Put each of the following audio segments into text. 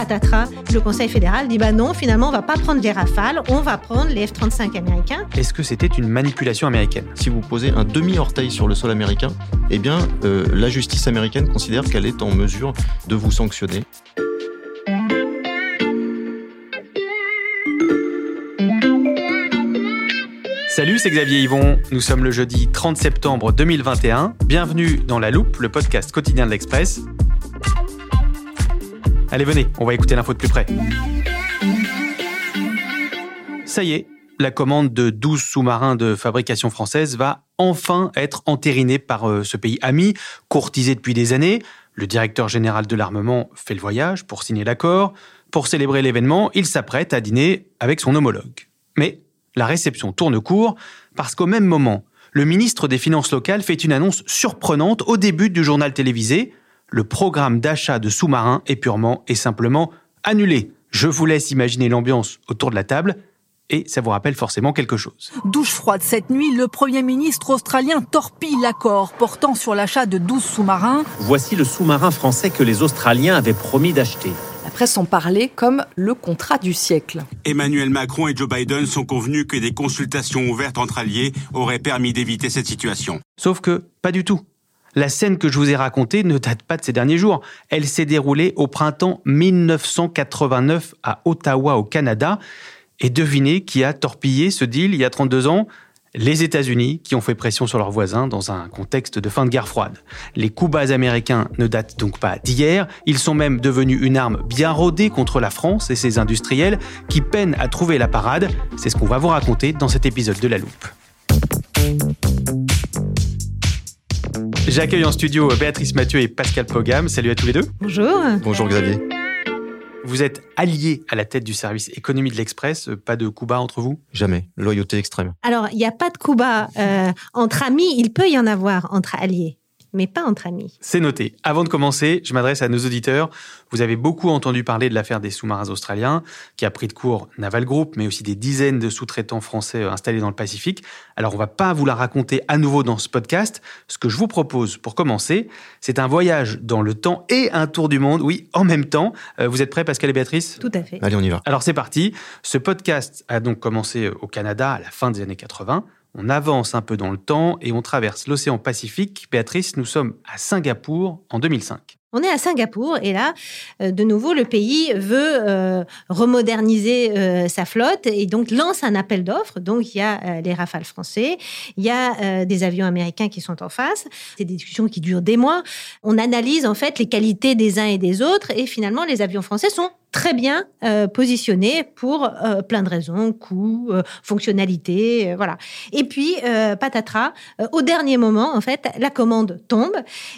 patatras, le Conseil fédéral dit bah non, finalement, on va pas prendre les Rafales, on va prendre les F-35 américains. Est-ce que c'était une manipulation américaine? Si vous posez un demi-orteil sur le sol américain, eh bien, euh, la justice américaine considère qu'elle est en mesure de vous sanctionner. Salut, c'est Xavier Yvon. Nous sommes le jeudi 30 septembre 2021. Bienvenue dans La Loupe, le podcast quotidien de l'Express. Allez, venez, on va écouter l'info de plus près. Ça y est, la commande de 12 sous-marins de fabrication française va enfin être entérinée par euh, ce pays ami, courtisé depuis des années. Le directeur général de l'armement fait le voyage pour signer l'accord. Pour célébrer l'événement, il s'apprête à dîner avec son homologue. Mais la réception tourne court parce qu'au même moment, le ministre des Finances locales fait une annonce surprenante au début du journal télévisé. Le programme d'achat de sous-marins est purement et simplement annulé. Je vous laisse imaginer l'ambiance autour de la table et ça vous rappelle forcément quelque chose. Douche froide cette nuit, le Premier ministre australien torpille l'accord portant sur l'achat de 12 sous-marins. Voici le sous-marin français que les Australiens avaient promis d'acheter. La presse en parlait comme le contrat du siècle. Emmanuel Macron et Joe Biden sont convenus que des consultations ouvertes entre alliés auraient permis d'éviter cette situation. Sauf que, pas du tout. La scène que je vous ai racontée ne date pas de ces derniers jours. Elle s'est déroulée au printemps 1989 à Ottawa, au Canada. Et devinez qui a torpillé ce deal il y a 32 ans? Les États-Unis qui ont fait pression sur leurs voisins dans un contexte de fin de guerre froide. Les coups bas américains ne datent donc pas d'hier, ils sont même devenus une arme bien rodée contre la France et ses industriels qui peinent à trouver la parade. C'est ce qu'on va vous raconter dans cet épisode de La Loupe. J'accueille en studio Béatrice Mathieu et Pascal Pogam. Salut à tous les deux. Bonjour. Bonjour Xavier. Vous êtes alliés à la tête du service économie de l'Express. Pas de coups bas entre vous? Jamais. Loyauté extrême. Alors, il n'y a pas de coup bas euh, entre amis. Il peut y en avoir entre alliés mais pas entre amis. C'est noté. Avant de commencer, je m'adresse à nos auditeurs. Vous avez beaucoup entendu parler de l'affaire des sous-marins australiens, qui a pris de court Naval Group, mais aussi des dizaines de sous-traitants français euh, installés dans le Pacifique. Alors, on va pas vous la raconter à nouveau dans ce podcast. Ce que je vous propose pour commencer, c'est un voyage dans le temps et un tour du monde, oui, en même temps. Euh, vous êtes prêts, Pascal et Béatrice? Tout à fait. Allez, on y va. Alors, c'est parti. Ce podcast a donc commencé au Canada à la fin des années 80. On avance un peu dans le temps et on traverse l'océan Pacifique. Béatrice, nous sommes à Singapour en 2005. On est à Singapour et là, euh, de nouveau, le pays veut euh, remoderniser euh, sa flotte et donc lance un appel d'offres. Donc il y a les Rafales français, il y a des avions américains qui sont en face. C'est des discussions qui durent des mois. On analyse en fait les qualités des uns et des autres et finalement les avions français sont très bien euh, positionné pour euh, plein de raisons, coûts, euh, fonctionnalités, voilà. Et puis patatras, au dernier moment, en fait, la commande tombe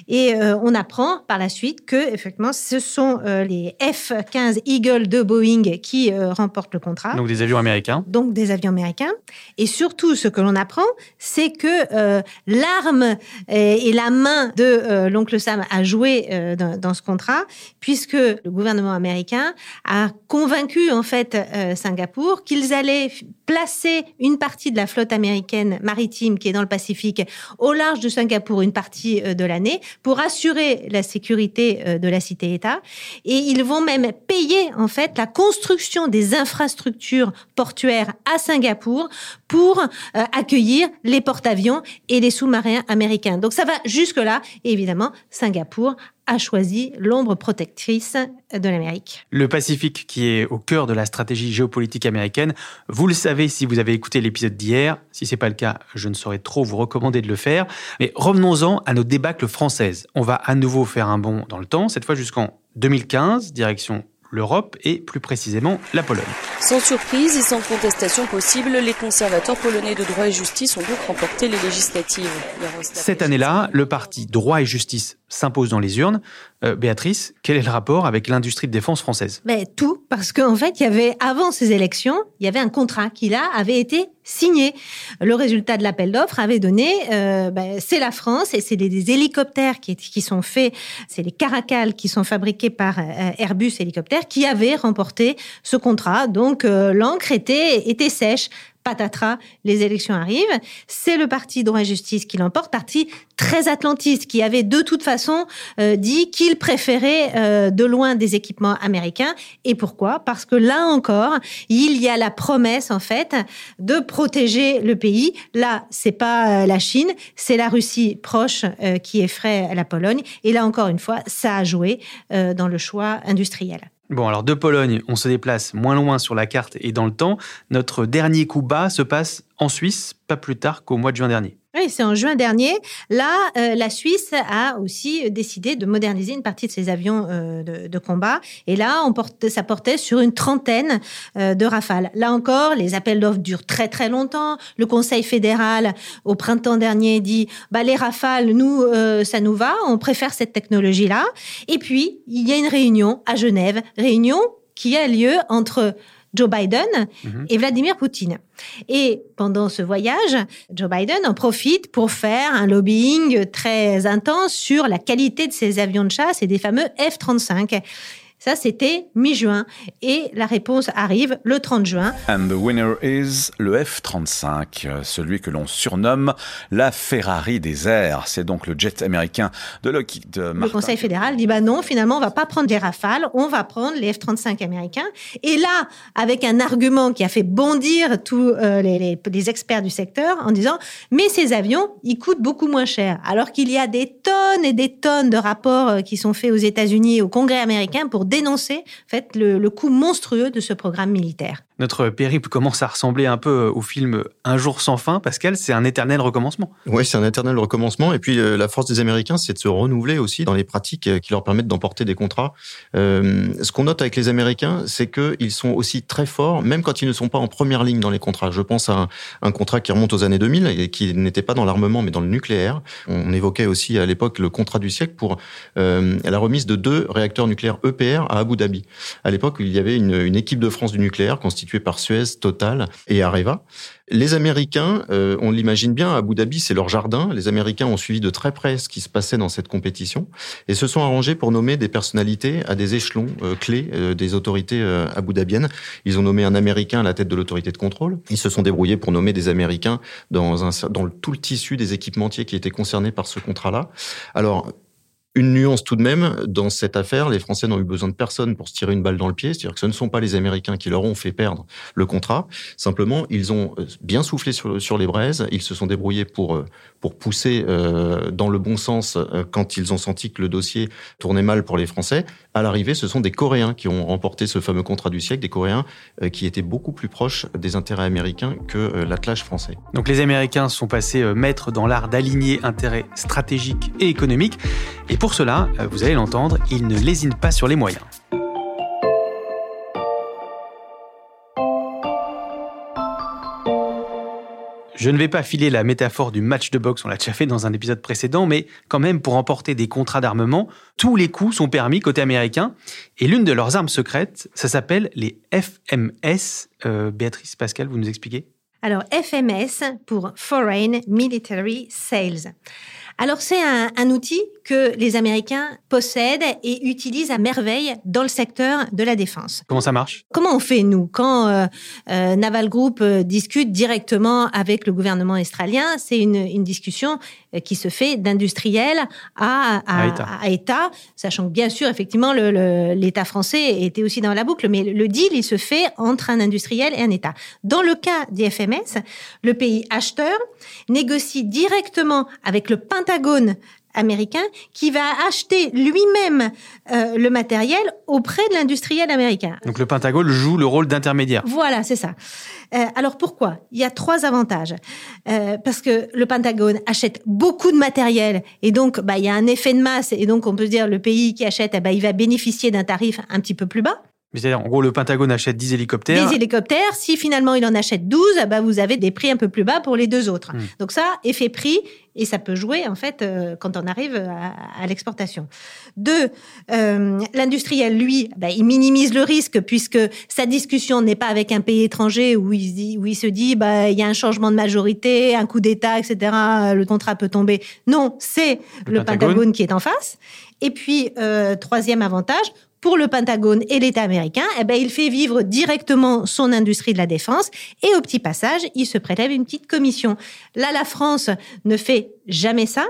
et on apprend par la suite que effectivement, ce sont les F-15 Eagle de Boeing qui remportent le contrat. Donc des avions américains. Donc des avions américains. Et surtout, ce que l'on apprend, c'est que l'arme et, la main de l'oncle Sam a joué dans, dans ce contrat, puisque le gouvernement américain a convaincu en fait euh, Singapour qu'ils allaient placer une partie de la flotte américaine maritime qui est dans le Pacifique au large de Singapour une partie euh, de l'année pour assurer la sécurité euh, de la cité-État et ils vont même payer en fait la construction des infrastructures portuaires à Singapour pour accueillir les porte-avions et les sous-marins américains. Donc ça va jusque là et évidemment Singapour a choisi l'ombre protectrice de l'Amérique. Le Pacifique, qui est au cœur de la stratégie géopolitique américaine, vous le savez si vous avez écouté l'épisode d'hier. Si ce n'est pas le cas, je ne saurais trop vous recommander de le faire. Mais revenons-en à nos débâcles françaises. On va à nouveau faire un bond dans le temps, cette fois jusqu'en 2015, direction l'Europe et plus précisément la Pologne. Sans surprise et sans contestation possible, les conservateurs polonais de droit et justice ont donc remporté les législatives. Cette année-là, le parti droit et justice s'impose dans les urnes. Euh, Béatrice, quel est le rapport avec l'industrie de défense française? Mais Tout, parce qu'en fait, il y avait, avant ces élections, il y avait un contrat qui, là, avait été signé. Le résultat de l'appel d'offres avait donné, euh, ben, c'est la France et c'est des, hélicoptères qui, qui, sont faits, c'est les Caracal qui sont fabriqués par euh, Airbus Hélicoptères qui avaient remporté ce contrat. Donc, l'encre était, était sèche. Patatras, les élections arrivent. C'est le parti droit et justice qui l'emporte, parti très atlantiste, qui avait de toute façon euh, dit qu'il préférait euh, de loin des équipements américains. Et pourquoi? Parce que là encore, il y a la promesse en fait de protéger le pays. Là, c'est pas euh, la Chine, c'est la Russie proche qui effraie la Pologne. Et là encore une fois, ça a joué dans le choix industriel. Bon, alors de Pologne, on se déplace moins loin sur la carte et dans le temps. Notre dernier coup bas se passe en Suisse, pas plus tard qu'au mois de juin dernier. Oui, c'est en juin dernier. Là, euh, la Suisse a aussi décidé de moderniser une partie de ses avions euh, de, combat. Et là, on porte, ça portait sur une trentaine euh, de rafales. Là encore, les appels d'offres durent très très longtemps. Le Conseil fédéral, au printemps dernier, dit bah, les rafales, nous, ça nous va, on préfère cette technologie-là. Et puis, il y a une réunion à Genève, réunion qui a lieu entre Joe Biden mhm. et Vladimir Poutine. Et pendant ce voyage, Joe Biden en profite pour faire un lobbying très intense sur la qualité de ses avions de chasse et des fameux F-35. Ça, c'était mi-juin. Et la réponse arrive le 30 juin. And the winner is le F-35, celui que l'on surnomme la Ferrari des airs. C'est donc le jet américain de Lockheed Martin. Le Conseil fédéral dit, bah non, finalement, on va pas prendre des rafales, on va prendre les F-35 américains. Et là, avec un argument qui a fait bondir tous euh, les, les, experts du secteur en disant, mais ces avions, ils coûtent beaucoup moins cher. Alors qu'il y a des tonnes et des tonnes de rapports euh, qui sont faits aux États-Unis et au Congrès américain pour dénoncer en fait, le, le coût monstrueux de ce programme militaire. Notre périple commence à ressembler un peu au film Un jour sans fin. Pascal, c'est un éternel recommencement. Oui, c'est un éternel recommencement. Et puis, euh, la force des Américains, c'est de se renouveler aussi dans les pratiques euh, qui leur permettent d'emporter des contrats. Euh, ce qu'on note avec les Américains, c'est qu'ils sont aussi très forts, même quand ils ne sont pas en première ligne dans les contrats. Je pense à un, contrat qui remonte aux années 2000 et qui n'était pas dans l'armement, mais dans le nucléaire. On évoquait aussi à l'époque le contrat du siècle pour la remise de deux réacteurs nucléaires EPR à Abu Dhabi. À l'époque, il y avait une équipe de France du nucléaire constituée par Suez, Total et Areva. Les Américains, euh, on l'imagine bien, Abu Dhabi, c'est leur jardin. Les Américains ont suivi de très près ce qui se passait dans cette compétition et se sont arrangés pour nommer des personnalités à des échelons euh, clés euh, des autorités abu dhabiennes. Ils ont nommé un Américain à la tête de l'autorité de contrôle. Ils se sont débrouillés pour nommer des Américains dans, un, dans tout le tissu des équipementiers qui étaient concernés par ce contrat-là. Alors, une nuance tout de même, dans cette affaire, les Français n'ont eu besoin de personne pour se tirer une balle dans le pied, c'est-à-dire que ce ne sont pas les Américains qui leur ont fait perdre le contrat, simplement ils ont euh, bien soufflé sur, les braises, ils se sont débrouillés pour, euh, pour pousser euh, dans le bon sens quand ils ont senti que le dossier tournait mal pour les Français. À l'arrivée, ce sont des Coréens qui ont remporté ce fameux contrat du siècle, des Coréens qui étaient beaucoup plus proches des intérêts américains que l'attelage français. Donc les Américains sont passés maîtres dans l'art d'aligner intérêts stratégiques et économiques, pour cela, euh, vous allez l'entendre, il ne lésine pas sur les moyens. Je ne vais pas filer la métaphore du match de boxe, on l'a déjà fait dans un épisode précédent, mais quand même, pour emporter des contrats d'armement, tous les coups sont permis côté américain. Et l'une de leurs armes secrètes, ça s'appelle les FMS. Euh, Béatrice Pascal, vous nous expliquez? Alors, FMS pour Foreign Military Sales. Alors c'est un, un, outil que les Américains possèdent et utilisent à merveille dans le secteur de la défense. Comment ça marche? Comment on fait nous? Quand euh, euh, Naval Group euh, discute directement avec le gouvernement australien C'est une, une, discussion qui se fait d'industriel à, à, à, État. sachant que bien sûr effectivement l'État français était aussi dans la boucle, mais le deal il se fait entre un industriel et un État. Dans le cas des FMS, le pays acheteur négocie directement avec le Pentagone américain qui va acheter lui-même euh, le matériel auprès de l'industriel américain. Donc le Pentagone joue le rôle d'intermédiaire. Voilà, c'est ça. Euh, alors pourquoi? Il y a trois avantages. Euh, parce que le Pentagone achète beaucoup de matériel et donc bah, il y a un effet de masse et donc on peut dire le pays qui achète, eh ben, il va bénéficier d'un tarif un petit peu plus bas. C'est-à-dire, en gros, le Pentagone achète 10 hélicoptères. Des hélicoptères. Si finalement il en achète 12, bah, vous avez des prix un peu plus bas pour les deux autres. Hmm. Donc ça, effet prix, et ça peut jouer en fait euh, quand on arrive à, l'exportation. Deux, euh, l'industriel, lui, bah, il minimise le risque puisque sa discussion n'est pas avec un pays étranger où il, dit, où il se dit bah il y a un changement de majorité, un coup d'État, etc. Le contrat peut tomber. Non, c'est le, Pentagone. qui est en face. Et puis, euh, troisième avantage, pour le Pentagone et l'État américain, eh ben, il fait vivre directement son industrie de la défense et au petit passage, il se prélève une petite commission. Là, la France ne fait jamais ça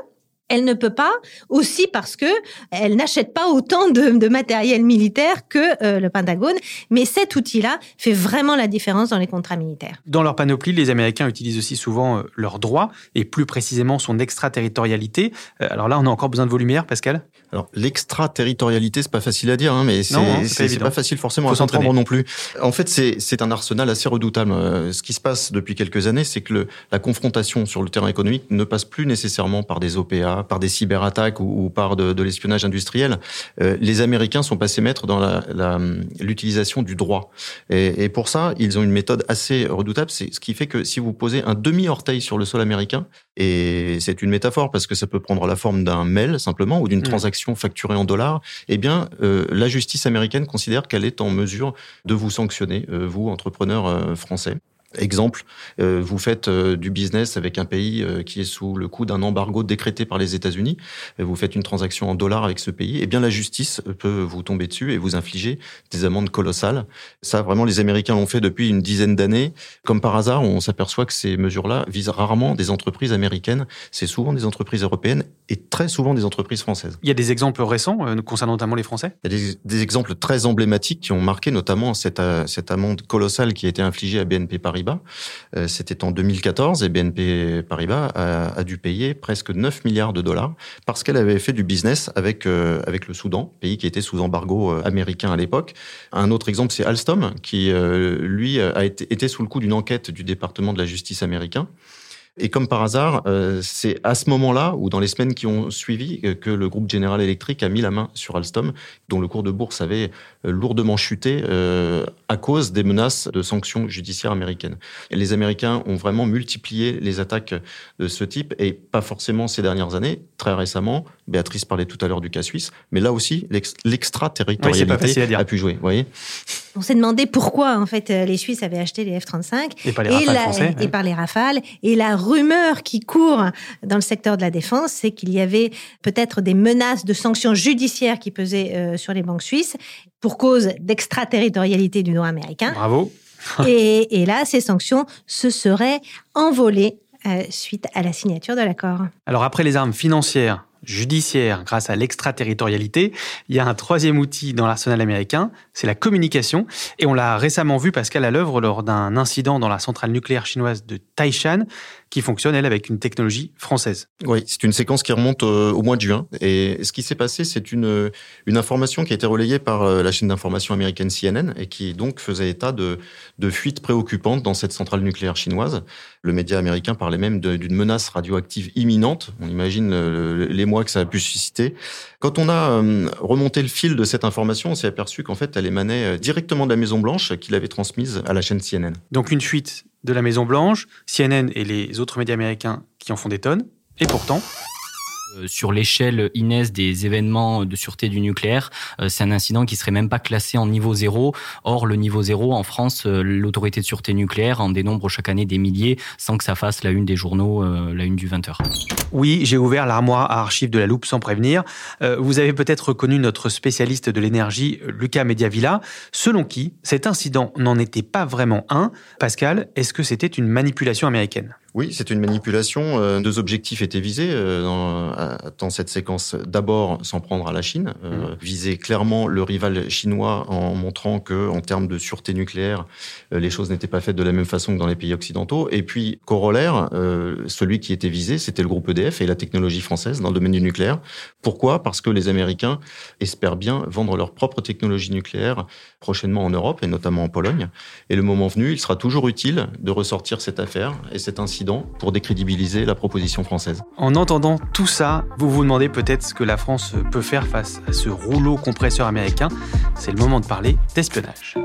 elle ne peut pas, aussi parce que elle n'achète pas autant de, matériel militaire que euh, le Pentagone. Mais cet outil-là fait vraiment la différence dans les contrats militaires. Dans leur panoplie, les Américains utilisent aussi souvent euh, leurs droits et plus précisément son extraterritorialité. Euh, alors là, on a encore besoin de vos lumières, Pascal? Alors l'extraterritorialité, c'est pas facile à dire, hein, mais c'est hein, pas, facile forcément à comprendre non plus. En fait, c'est un arsenal assez redoutable. Ce qui se passe depuis quelques années, c'est que le, la confrontation sur le terrain économique ne passe plus nécessairement par des OPA, par des cyberattaques ou, par de, l'espionnage industriel, euh, les Américains sont passés maîtres dans l'utilisation du droit. Et, pour ça, ils ont une méthode assez redoutable. C'est ce qui fait que si vous posez un demi-orteil sur le sol américain, et c'est une métaphore parce que ça peut prendre la forme d'un mail simplement ou d'une mmh. transaction facturée en dollars, eh bien, euh, la justice américaine considère qu'elle est en mesure de vous sanctionner, euh, vous, entrepreneurs français. Exemple, euh, vous faites euh, du business avec un pays euh, qui est sous le coup d'un embargo décrété par les États-Unis, vous faites une transaction en dollars avec ce pays, eh bien la justice peut vous tomber dessus et vous infliger des amendes colossales. Ça, vraiment, les Américains l'ont fait depuis une dizaine d'années. Comme par hasard, on s'aperçoit que ces mesures-là visent rarement des entreprises américaines, c'est souvent des entreprises européennes et très souvent des entreprises françaises. Il y a des exemples récents concernant notamment les Français? Il y a des, exemples très emblématiques qui ont marqué notamment cette, cette amende colossale qui a été infligée à BNP Paris euh, c'était en 2014 et BNP Paribas a, dû payer presque 9 milliards de dollars parce qu'elle avait fait du business avec, euh, avec le Soudan, pays qui était sous embargo euh, américain à l'époque. Un autre exemple, c'est Alstom, qui, lui, a été, était sous le coup d'une enquête du département de la justice américain et comme par hasard, euh, c'est à ce moment-là, ou dans les semaines qui ont suivi, que le groupe General Electric a mis la main sur Alstom, dont le cours de bourse avait euh, lourdement chuté euh, à cause des menaces de sanctions judiciaires américaines. Et les Américains ont vraiment multiplié les attaques de ce type, et pas forcément ces dernières années. Très récemment, Béatrice parlait tout à l'heure du cas suisse, mais là aussi, l'extraterritorialité a pu jouer. Vous voyez on s'est demandé pourquoi en fait les Suisses avaient acheté les F-35 et par les français, et par les Rafales et la rumeur qui court dans le secteur de la défense, c'est qu'il y avait peut-être des menaces de sanctions judiciaires qui pesaient euh, sur les banques suisses pour cause d'extraterritorialité du droit américain. Bravo. et, là, ces sanctions se seraient envolées euh, suite à la signature de l'accord. Alors après les armes financières, judiciaires, grâce à l'extraterritorialité, il y a un troisième outil dans l'arsenal américain, c'est la communication. Et on l'a récemment vu, Pascal, à l'œuvre lors d'un incident dans la centrale nucléaire chinoise de Taishan, qui fonctionne, elle, avec une technologie française. Oui, c'est une séquence qui remonte euh, au mois de juin. Et ce qui s'est passé, c'est une, une information qui a été relayée par euh, la chaîne d'information américaine CNN et qui donc faisait état de, de fuites préoccupantes dans cette centrale nucléaire chinoise. Le média américain parlait même d'une menace radioactive imminente. On imagine euh, les mois que ça a pu susciter. Quand on a remonté le fil de cette information, on s'est aperçu qu'en fait, elle émanait directement de la Maison Blanche, qui l'avait transmise à la chaîne CNN. Donc une fuite de la Maison-Blanche, CNN et les autres médias américains qui en font des tonnes. Et pourtant, sur l'échelle Inès des événements de sûreté du nucléaire, euh, c'est un incident qui serait même pas classé en niveau zéro. Or, le niveau zéro, en France, euh, l'autorité de sûreté nucléaire en dénombre chaque année des milliers sans que ça fasse la une des journaux, la une du 20h. Oui, j'ai ouvert l'armoire à archives de la loupe sans prévenir. vous avez peut-être reconnu notre spécialiste de l'énergie, Lucas Mediavilla, selon qui cet incident n'en était pas vraiment un? Pascal, est-ce que c'était une manipulation américaine? Oui, c'est une manipulation. Euh, deux objectifs étaient visés euh, dans, dans cette séquence. D'abord, s'en prendre à la Chine, euh, mmh. viser clairement le rival chinois en montrant que, en termes de sûreté nucléaire, les choses n'étaient pas faites de la même façon que dans les pays occidentaux. Et puis, corollaire, celui qui était visé, c'était le groupe EDF et la technologie française dans le domaine du nucléaire. Pourquoi? Parce que les Américains espèrent bien vendre leur propre technologie nucléaire prochainement en Europe et notamment en Pologne. Et le moment venu, il sera toujours utile de ressortir cette affaire et cet pour décrédibiliser la proposition française. En entendant tout ça, vous vous demandez peut-être ce que la France peut faire face à ce rouleau compresseur américain. C'est le moment de parler d'espionnage.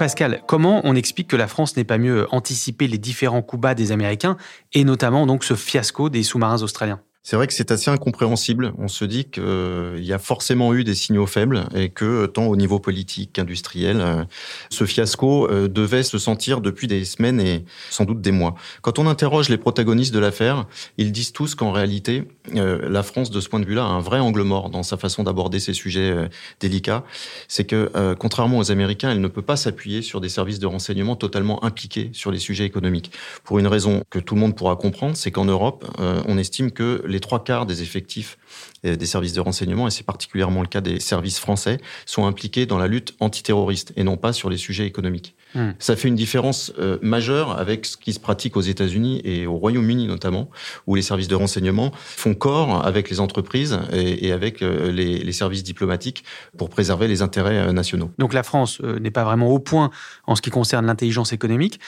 Pascal, comment on explique que la France n'ait pas mieux anticipé les différents coups bas des Américains et notamment donc ce fiasco des sous-marins australiens? C'est vrai que c'est assez incompréhensible. On se dit qu'il euh, y a forcément eu des signaux faibles et que tant au niveau politique qu'industriel, euh, ce fiasco euh, devait se sentir depuis des semaines et sans doute des mois. Quand on interroge les protagonistes de l'affaire, ils disent tous qu'en réalité, la France, de ce point de vue-là, a un vrai angle mort dans sa façon d'aborder ces sujets délicats. C'est que, contrairement aux Américains, elle ne peut pas s'appuyer sur des services de renseignement totalement impliqués sur les sujets économiques. Pour une raison que tout le monde pourra comprendre, c'est qu'en Europe, on estime que les trois quarts des effectifs euh, des services de renseignement, et c'est particulièrement le cas des services français, sont impliqués dans la lutte antiterroriste et non pas sur les sujets économiques. Hmm. Ça fait une différence euh, majeure avec ce qui se pratique aux États-Unis et au Royaume-Uni notamment, où les services de renseignement font corps avec les entreprises et, avec euh, les, services diplomatiques pour préserver les intérêts nationaux. Donc la France n'est pas vraiment au point en ce qui concerne l'intelligence économique.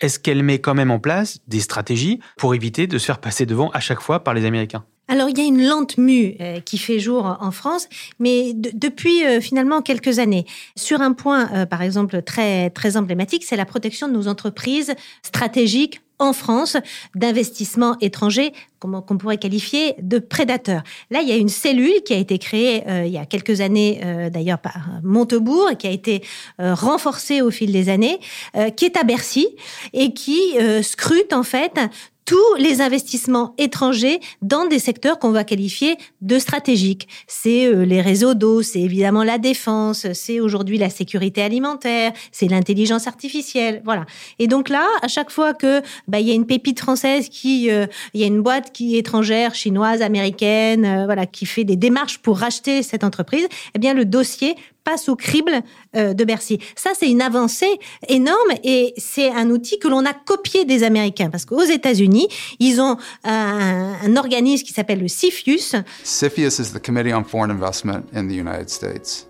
Est-ce qu'elle met quand même en place des stratégies pour éviter de se faire passer devant à chaque fois par les Américains? Alors il y a une lente mue euh, qui fait jour en France, mais depuis euh, finalement quelques années. Sur un point, euh, par exemple, très très emblématique, c'est la protection de nos entreprises stratégiques en France d'investissements étrangers qu'on pourrait qualifier de prédateurs. Là, il y a une cellule qui a été créée il y a quelques années, d'ailleurs par Montebourg, et qui a été renforcée au fil des années, qui est à Bercy et qui scrute en fait tous les investissements étrangers dans des secteurs qu'on va qualifier de stratégiques. C'est euh, les réseaux d'eau, c'est évidemment la défense, c'est aujourd'hui la sécurité alimentaire, c'est l'intelligence artificielle, voilà. Et donc là, à chaque fois que bah, il y a une pépite française qui, euh, il y a une boîte qui est étrangère, chinoise, américaine, euh, voilà, qui fait des démarches pour racheter cette entreprise, eh bien le dossier passe au crible euh, de Bercy. Ça, c'est une avancée énorme et c'est un outil que l'on a copié des Américains parce qu'aux États-Unis, ils ont un, un organisme qui s'appelle le CFIUS. CFIUS is the Committee on Foreign Investment in the United States.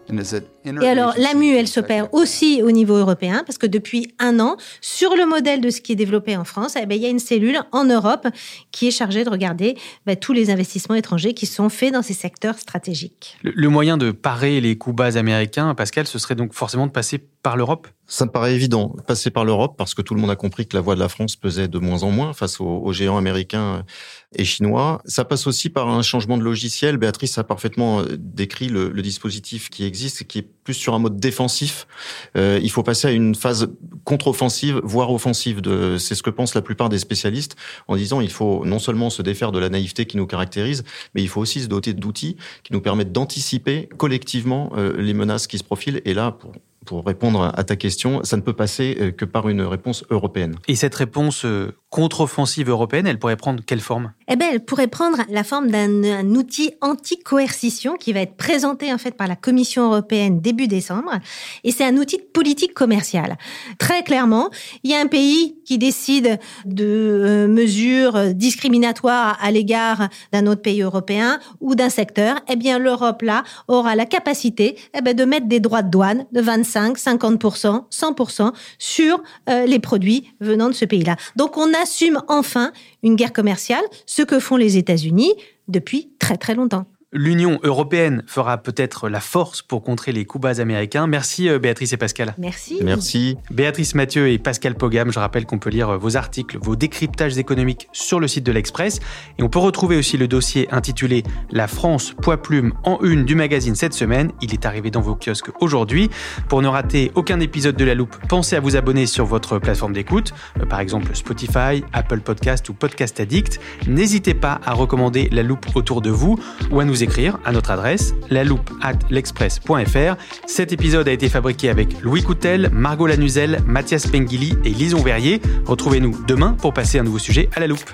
Et alors, l'AMU, elle s'opère aussi au niveau européen, parce que depuis un an, sur le modèle de ce qui est développé en France, eh bien, il y a une cellule en Europe qui est chargée de regarder bah, tous les investissements étrangers qui sont faits dans ces secteurs stratégiques. Le, moyen de parer les coups bas américains, Pascal, ce serait donc forcément de passer par l'Europe? Ça me paraît évident, passer par l'Europe, parce que tout le monde a compris que la voix de la France pesait de moins en moins face aux, géants américains et chinois. Ça passe aussi par un changement de logiciel. Béatrice a parfaitement euh, décrit le, dispositif qui existe, qui est plus sur un mode défensif. Euh, il faut passer à une phase contre-offensive, voire offensive. De, c'est ce que pensent la plupart des spécialistes en disant il faut non seulement se défaire de la naïveté qui nous caractérise, mais il faut aussi se doter d'outils qui nous permettent d'anticiper collectivement euh, les menaces qui se profilent. Et là, pour pour répondre à ta question, ça ne peut passer euh, que par une réponse européenne. Et cette réponse euh, contre-offensive européenne, elle pourrait prendre quelle forme? Eh bien, elle pourrait prendre la forme d'un outil anti-coercition qui va être présenté en fait par la Commission européenne début décembre. Et c'est un outil de politique commerciale. Très clairement, il y a un pays qui décide de euh, mesures discriminatoires à l'égard d'un autre pays européen ou d'un secteur. Eh bien, l'Europe là aura la capacité eh bien, de mettre des droits de douane de 25, 50%, 100% sur euh, les produits venant de ce pays-là. Donc, on assume enfin une guerre commerciale, ce que font les États-Unis depuis très très longtemps. L'Union européenne fera peut-être la force pour contrer les coups bas américains. Merci euh, Béatrice et Pascal. Merci. Merci. Béatrice Mathieu et Pascal Pogam, je rappelle qu'on peut lire euh, vos articles, vos décryptages économiques sur le site de l'Express. Et on peut retrouver aussi le dossier intitulé La France, poids plume en une du magazine cette semaine. Il est arrivé dans vos kiosques aujourd'hui. Pour ne rater aucun épisode de La Loupe, pensez à vous abonner sur votre plateforme d'écoute, euh, par exemple Spotify, Apple Podcast ou Podcast Addict. N'hésitez pas à recommander La Loupe autour de vous ou à nous à notre adresse loupe at l'express.fr. Cet épisode a été fabriqué avec Louis Coutel, Margot Lanuzel, Mathias Pengili et Lison Verrier. Retrouvez-nous demain pour passer un nouveau sujet à la loupe.